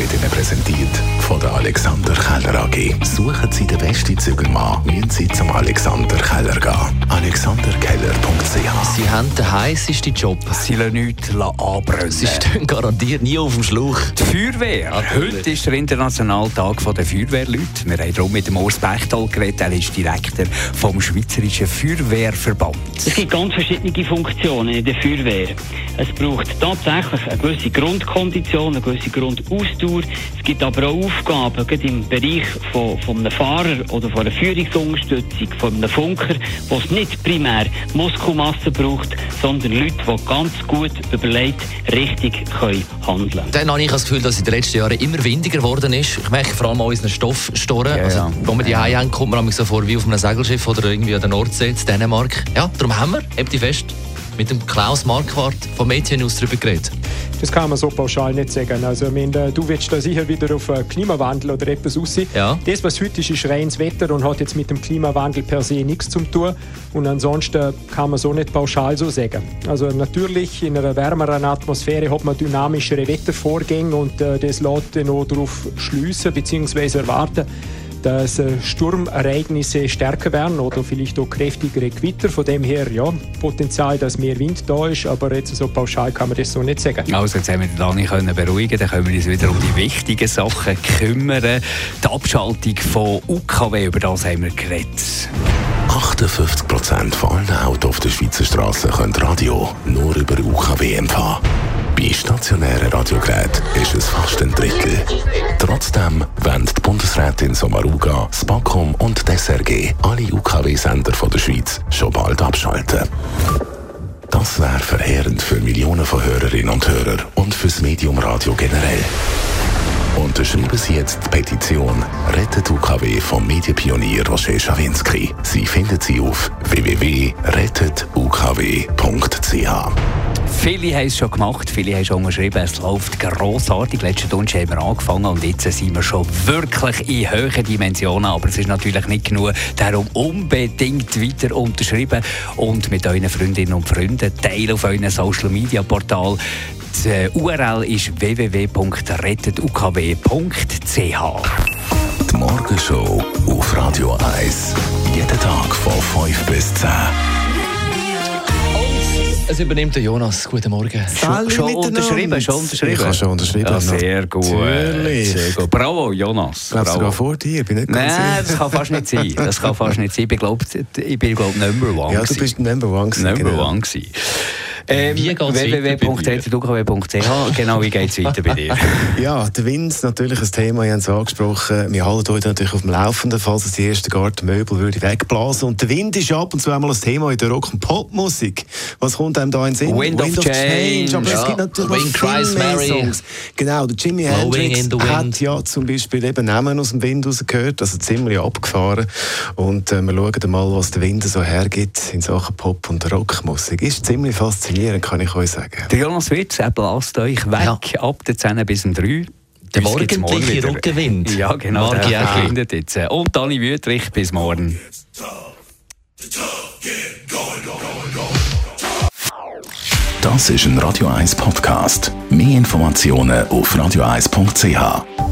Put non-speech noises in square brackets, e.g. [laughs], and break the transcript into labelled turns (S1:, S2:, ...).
S1: wird Ihnen präsentiert von der Alexander Keller AG. Suchen Sie den besten Zügelmann, müssen Sie zum Alexander Keller gehen. AlexanderKeller.ch
S2: Sie haben den heißesten Job.
S3: Sie lassen nichts anbrennen.
S2: Sie stehen garantiert nie auf dem Schlauch.
S3: Die Feuerwehr. Heute ist der internationale Tag der Feuerwehrleute. Wir haben darum mit dem Urs Bechtal geredet. Er ist Direktor vom Schweizerischen Feuerwehrverband.
S4: Es gibt ganz verschiedene Funktionen in der Feuerwehr. Es braucht tatsächlich eine gewisse Grundkondition, eine gewisse Grundausdauer. Es gibt aber auch Aufgaben, gerade im Bereich von, von einem Fahrer oder von einer Führungsunterstützung, von einem Funker, wo es nicht primär Muskelmasse braucht, sondern Leute, die ganz gut überlegt richtig können handeln können.
S2: Dann habe ich das Gefühl, dass in den letzten Jahren immer windiger geworden ist. Ich merke vor allem an unseren Stoffstoren.
S3: Ja,
S2: also,
S3: ja.
S2: Wo wir die ja. haben, kommt man so vor wie auf einem Segelschiff oder irgendwie an der Nordsee in Dänemark. Ja, darum haben wir, habt ihr fest, mit dem Klaus Marquardt vom Mädchenhaus darüber geredet.
S5: Das kann man so pauschal nicht sagen. Also, ich meine, du willst da sicher wieder auf äh, Klimawandel oder etwas aussehen.
S2: Ja.
S5: Das, was heute ist, ist reines Wetter und hat jetzt mit dem Klimawandel per se nichts zu tun. Und ansonsten kann man so nicht pauschal so sagen. Also natürlich, in einer wärmeren Atmosphäre hat man dynamischere Wettervorgänge und äh, das lässt dann auch darauf schliessen bzw. erwarten, dass äh, Sturmereignisse stärker werden oder vielleicht auch kräftigere Gewitter. Von dem her, ja, Potenzial, dass mehr Wind da ist, aber jetzt so pauschal kann man das so nicht sagen.
S3: Also jetzt haben wir den Dani können beruhigen, dann können wir uns wieder um die wichtigen Sachen kümmern. Die Abschaltung von UKW, über das haben wir geredet.
S1: 58% von allen Autos auf der Schweizer Straße können Radio nur über UKW empfangen. Bei stationären Radiogeräten ist es fast ein Drittel. Trotzdem wollen die Bundesrätin Sommaruga, das BAKOM und die alle UKW-Sender der Schweiz schon bald abschalten. Das wäre verheerend für Millionen von Hörerinnen und Hörern und fürs Medium Radio generell. Unterschreiben Sie jetzt die Petition Rettet UKW vom Medienpionier Roger Schawinski. Sie finden sie auf www.rettetukw.ch.
S3: Viele haben es schon gemacht, viele haben schon geschrieben, es läuft grossartig. Letzten Donnerstag haben wir angefangen und jetzt sind wir schon wirklich in hohen Dimensionen. Aber es ist natürlich nicht genug. Darum unbedingt weiter unterschreiben und mit euren Freundinnen und Freunden teilen auf euren Social Media Portal. Die URL ist www.rettetukw.ch.
S1: Die Morgenshow auf Radio 1. Jeden Tag von 5 bis 10.
S2: Es übernimmt der Jonas. Guten Morgen.
S3: Schon, schon unterschrieben, schon unterschrieben.
S6: Ich habe schon unterschrieben.
S3: Ja, sehr gut.
S6: Natürlich.
S3: Sehr gut. Bravo, Jonas.
S6: Glaubst du
S3: Bravo.
S6: sogar vor dir? Bin nicht ganz
S3: Nein,
S6: sicher.
S3: das kann fast nicht sein. [laughs] Das kann fast nicht sein. Ich bin, glaub, ich bin glaub, Number One.
S6: Ja, du bist Number One. gewesen,
S3: Number
S6: genau.
S3: One gewesen. Ähm, [laughs] Genau, wie geht es weiter bei dir? [laughs]
S6: Ja, der Wind natürlich ein Thema, ich habe es angesprochen. Wir halten heute natürlich auf dem Laufenden, falls es die ersten Gartenmöbel würde wegblasen. Und der Wind ist ab und zu einmal ein Thema in der Rock- und Popmusik. Was kommt einem da in den Sinn?
S3: Wind of Change.
S6: Aber
S2: Ja.
S6: es gibt natürlich
S2: Wind
S6: noch viel mehr. Songs. Genau, der Jimi
S2: Blowing
S6: Hendrix
S2: wind.
S6: hat ja zum Beispiel eben Namen aus dem Wind rausgehört, also ziemlich abgefahren. Und äh, wir schauen mal, was der Wind so hergibt in Sachen Pop- und Rockmusik. Ist ziemlich faszinierend, kann ich euch sagen.
S3: Der Jonas Wirtz, er bläst euch weg ab der 10 bis um 3.
S2: Der
S3: morgen
S2: morgendliche. Rückenwind.
S3: Ja, genau,
S2: ich
S3: der verschwindet jetzt. Und Dani Wüthrich, bis morgen.
S1: Das ist ein Radio 1 Podcast. Mehr Informationen auf radio1.ch.